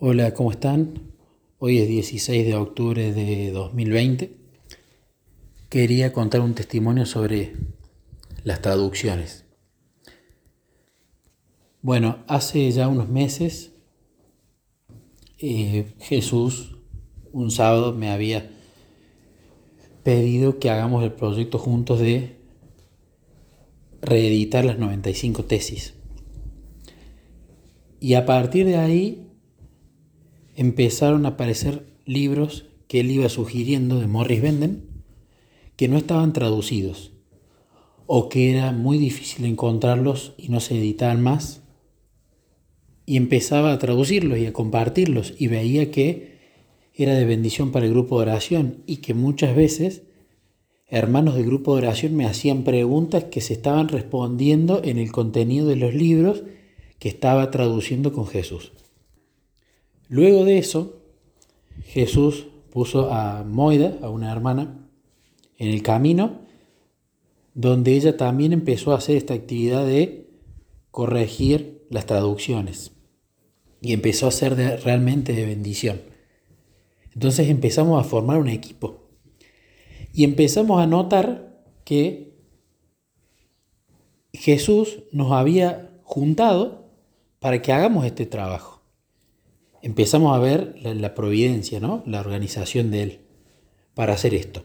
Hola, ¿cómo están? Hoy es 16 de octubre de 2020. Quería contar un testimonio sobre las traducciones. Bueno, hace ya unos meses eh, Jesús un sábado me había pedido que hagamos el proyecto juntos de reeditar las 95 tesis. Y a partir de ahí empezaron a aparecer libros que él iba sugiriendo de Morris Benden que no estaban traducidos o que era muy difícil encontrarlos y no se editaban más. Y empezaba a traducirlos y a compartirlos y veía que era de bendición para el grupo de oración y que muchas veces hermanos del grupo de oración me hacían preguntas que se estaban respondiendo en el contenido de los libros que estaba traduciendo con Jesús. Luego de eso, Jesús puso a Moida, a una hermana, en el camino, donde ella también empezó a hacer esta actividad de corregir las traducciones. Y empezó a ser realmente de bendición. Entonces empezamos a formar un equipo. Y empezamos a notar que Jesús nos había juntado para que hagamos este trabajo empezamos a ver la, providencia, ¿no? la organización de Él para hacer esto.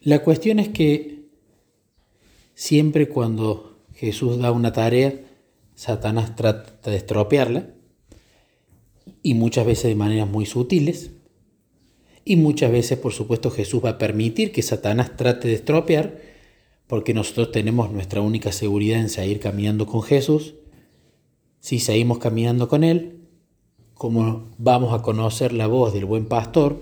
La cuestión es que siempre cuando Jesús da una tarea, Satanás trata de estropearla, y muchas veces de maneras muy sutiles, y muchas veces, por supuesto, Jesús va a permitir que Satanás trate de estropear, porque nosotros tenemos nuestra única seguridad en seguir caminando con Jesús. Si seguimos caminando con Él, como vamos a conocer la voz del buen pastor,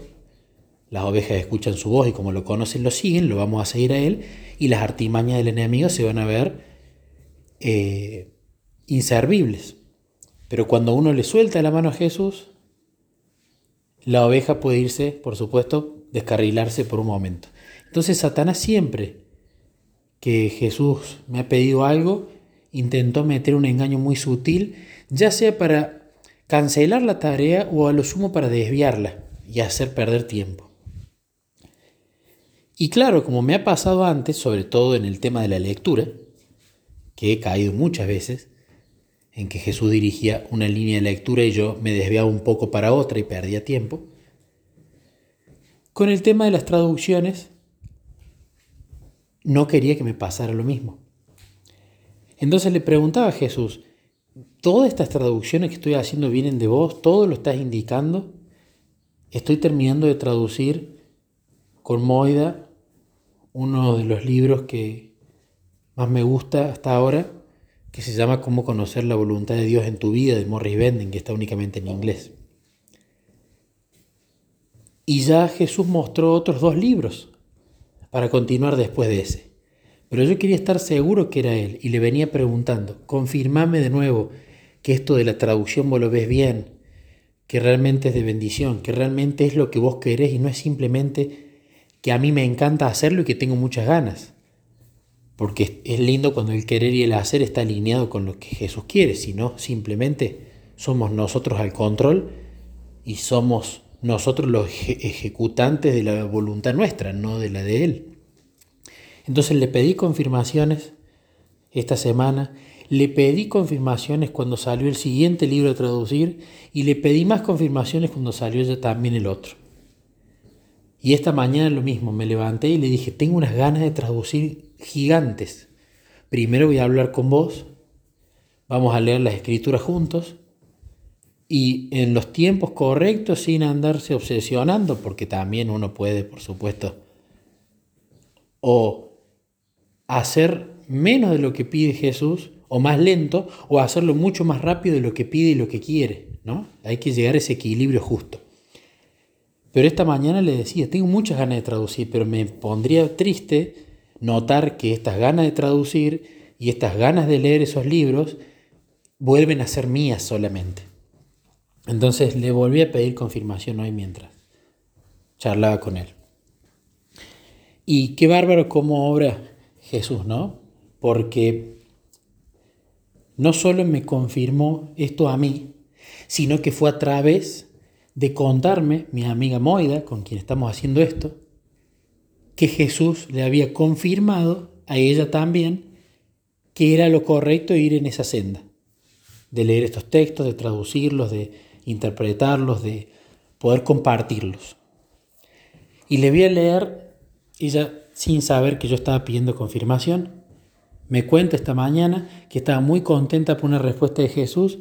las ovejas escuchan su voz y como lo conocen lo siguen, lo vamos a seguir a él y las artimañas del enemigo se van a ver eh, inservibles. Pero cuando uno le suelta la mano a Jesús, la oveja puede irse, por supuesto, descarrilarse por un momento. Entonces Satanás siempre que Jesús me ha pedido algo, intentó meter un engaño muy sutil, ya sea para cancelar la tarea o a lo sumo para desviarla y hacer perder tiempo. Y claro, como me ha pasado antes, sobre todo en el tema de la lectura, que he caído muchas veces, en que Jesús dirigía una línea de lectura y yo me desviaba un poco para otra y perdía tiempo, con el tema de las traducciones no quería que me pasara lo mismo. Entonces le preguntaba a Jesús, todas estas traducciones que estoy haciendo vienen de vos, todo lo estás indicando. Estoy terminando de traducir con Moida uno de los libros que más me gusta hasta ahora, que se llama Cómo conocer la voluntad de Dios en tu vida, de Morris Benden, que está únicamente en inglés. Y ya Jesús mostró otros dos libros para continuar después de ese. Pero yo quería estar seguro que era él y le venía preguntando, confirmame de nuevo que esto de la traducción vos lo ves bien, que realmente es de bendición, que realmente es lo que vos querés y no es simplemente que a mí me encanta hacerlo y que tengo muchas ganas. Porque es lindo cuando el querer y el hacer está alineado con lo que Jesús quiere, sino simplemente somos nosotros al control y somos nosotros los ejecutantes de la voluntad nuestra, no de la de Él. Entonces le pedí confirmaciones esta semana, le pedí confirmaciones cuando salió el siguiente libro a traducir y le pedí más confirmaciones cuando salió ya también el otro. Y esta mañana lo mismo, me levanté y le dije, tengo unas ganas de traducir gigantes. Primero voy a hablar con vos, vamos a leer las escrituras juntos y en los tiempos correctos sin andarse obsesionando, porque también uno puede, por supuesto, o hacer menos de lo que pide Jesús o más lento o hacerlo mucho más rápido de lo que pide y lo que quiere, ¿no? Hay que llegar a ese equilibrio justo. Pero esta mañana le decía, tengo muchas ganas de traducir, pero me pondría triste notar que estas ganas de traducir y estas ganas de leer esos libros vuelven a ser mías solamente. Entonces le volví a pedir confirmación hoy mientras charlaba con él. Y qué bárbaro cómo obra Jesús, ¿no? Porque no solo me confirmó esto a mí, sino que fue a través de contarme, mi amiga Moida, con quien estamos haciendo esto, que Jesús le había confirmado a ella también que era lo correcto ir en esa senda, de leer estos textos, de traducirlos, de interpretarlos, de poder compartirlos. Y le voy a leer, ella sin saber que yo estaba pidiendo confirmación, me cuenta esta mañana que estaba muy contenta por una respuesta de Jesús,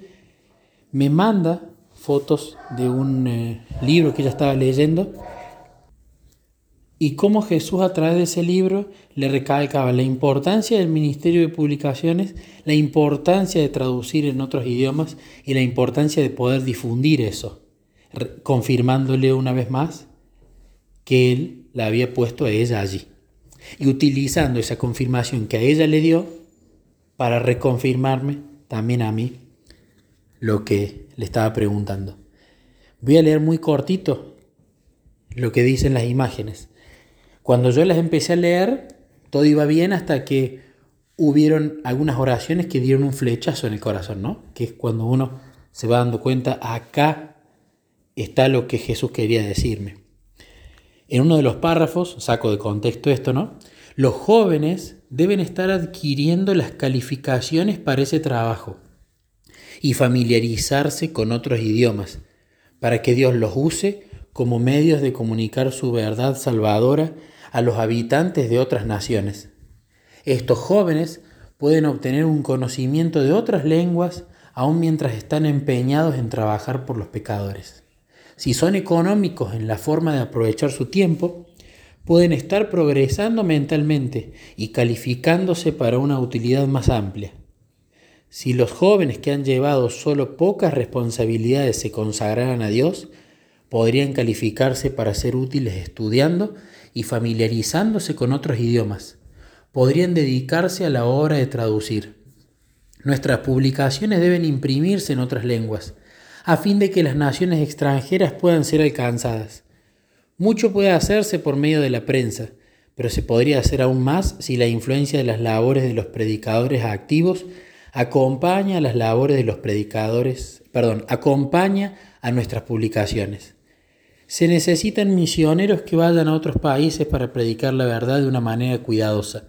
me manda fotos de un eh, libro que ella estaba leyendo y cómo Jesús a través de ese libro le recalcaba la importancia del ministerio de publicaciones, la importancia de traducir en otros idiomas y la importancia de poder difundir eso, confirmándole una vez más que él la había puesto a ella allí y utilizando esa confirmación que a ella le dio para reconfirmarme también a mí lo que le estaba preguntando. Voy a leer muy cortito lo que dicen las imágenes. Cuando yo las empecé a leer, todo iba bien hasta que hubieron algunas oraciones que dieron un flechazo en el corazón, ¿no? Que es cuando uno se va dando cuenta, acá está lo que Jesús quería decirme. En uno de los párrafos, saco de contexto esto, ¿no? Los jóvenes deben estar adquiriendo las calificaciones para ese trabajo y familiarizarse con otros idiomas, para que Dios los use como medios de comunicar su verdad salvadora a los habitantes de otras naciones. Estos jóvenes pueden obtener un conocimiento de otras lenguas aun mientras están empeñados en trabajar por los pecadores. Si son económicos en la forma de aprovechar su tiempo, pueden estar progresando mentalmente y calificándose para una utilidad más amplia. Si los jóvenes que han llevado solo pocas responsabilidades se consagraran a Dios, podrían calificarse para ser útiles estudiando y familiarizándose con otros idiomas. Podrían dedicarse a la obra de traducir. Nuestras publicaciones deben imprimirse en otras lenguas, a fin de que las naciones extranjeras puedan ser alcanzadas. Mucho puede hacerse por medio de la prensa, pero se podría hacer aún más si la influencia de las labores de los predicadores activos acompaña a las labores de los predicadores, perdón, acompaña a nuestras publicaciones. Se necesitan misioneros que vayan a otros países para predicar la verdad de una manera cuidadosa.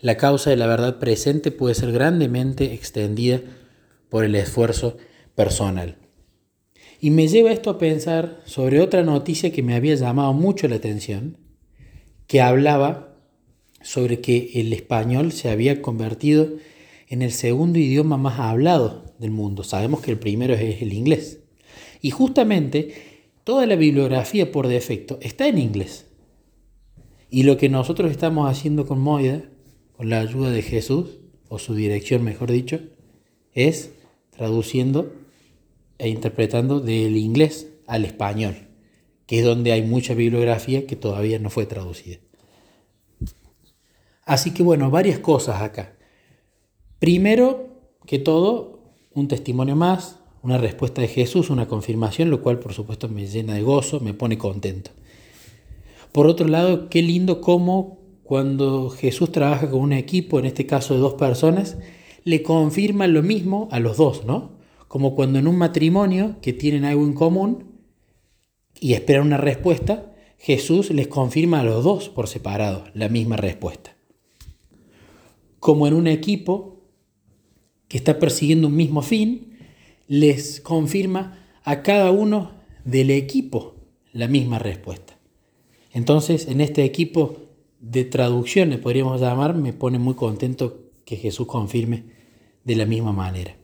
La causa de la verdad presente puede ser grandemente extendida por el esfuerzo personal. Y me lleva esto a pensar sobre otra noticia que me había llamado mucho la atención, que hablaba sobre que el español se había convertido en el segundo idioma más hablado del mundo. Sabemos que el primero es el inglés. Y justamente toda la bibliografía por defecto está en inglés. Y lo que nosotros estamos haciendo con Moida, con la ayuda de Jesús, o su dirección mejor dicho, es traduciendo e interpretando del inglés al español, que es donde hay mucha bibliografía que todavía no fue traducida. Así que bueno, varias cosas acá. Primero que todo, un testimonio más, una respuesta de Jesús, una confirmación, lo cual por supuesto me llena de gozo, me pone contento. Por otro lado, qué lindo cómo cuando Jesús trabaja con un equipo, en este caso de dos personas, le confirma lo mismo a los dos, ¿no? Como cuando en un matrimonio que tienen algo en común y esperan una respuesta, Jesús les confirma a los dos por separado la misma respuesta. Como en un equipo que está persiguiendo un mismo fin, les confirma a cada uno del equipo la misma respuesta. Entonces, en este equipo de traducción, le podríamos llamar, me pone muy contento que Jesús confirme de la misma manera.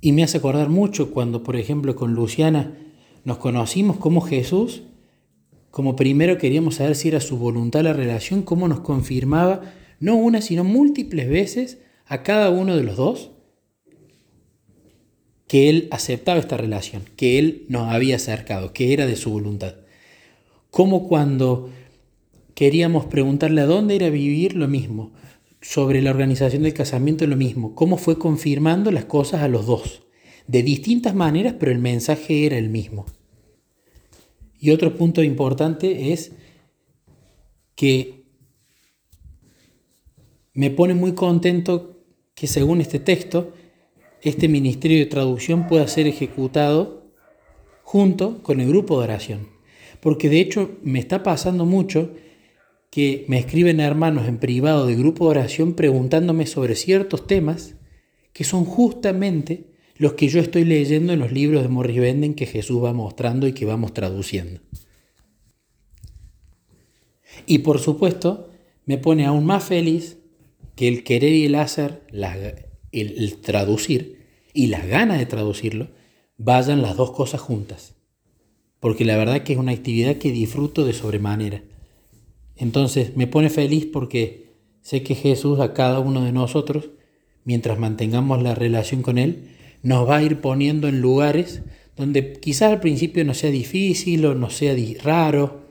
Y me hace acordar mucho cuando, por ejemplo, con Luciana nos conocimos como Jesús, como primero queríamos saber si era su voluntad la relación, cómo nos confirmaba, no una, sino múltiples veces, a cada uno de los dos que él aceptaba esta relación, que él nos había acercado, que era de su voluntad. Como cuando queríamos preguntarle a dónde ir a vivir lo mismo, sobre la organización del casamiento lo mismo, cómo fue confirmando las cosas a los dos, de distintas maneras, pero el mensaje era el mismo. Y otro punto importante es que me pone muy contento que según este texto, este ministerio de traducción pueda ser ejecutado junto con el grupo de oración. Porque de hecho me está pasando mucho que me escriben hermanos en privado de grupo de oración preguntándome sobre ciertos temas que son justamente los que yo estoy leyendo en los libros de Morris Benden que Jesús va mostrando y que vamos traduciendo. Y por supuesto, me pone aún más feliz que el querer y el hacer, el, traducir y las ganas de traducirlo, vayan las dos cosas juntas. Porque la verdad que es una actividad que disfruto de sobremanera. Entonces me pone feliz porque sé que Jesús a cada uno de nosotros, mientras mantengamos la relación con Él, nos va a ir poniendo en lugares donde quizás al principio no sea difícil o no sea raro,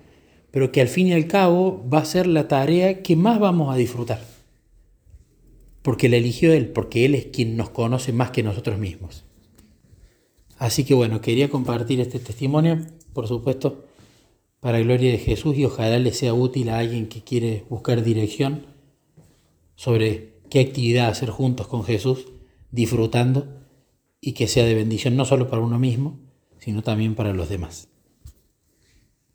pero que al fin y al cabo va a ser la tarea que más vamos a disfrutar porque la eligió Él, porque Él es quien nos conoce más que nosotros mismos. Así que bueno, quería compartir este testimonio, por supuesto, para gloria de Jesús y ojalá le sea útil a alguien que quiere buscar dirección sobre qué actividad hacer juntos con Jesús, disfrutando y que sea de bendición no solo para uno mismo, sino también para los demás.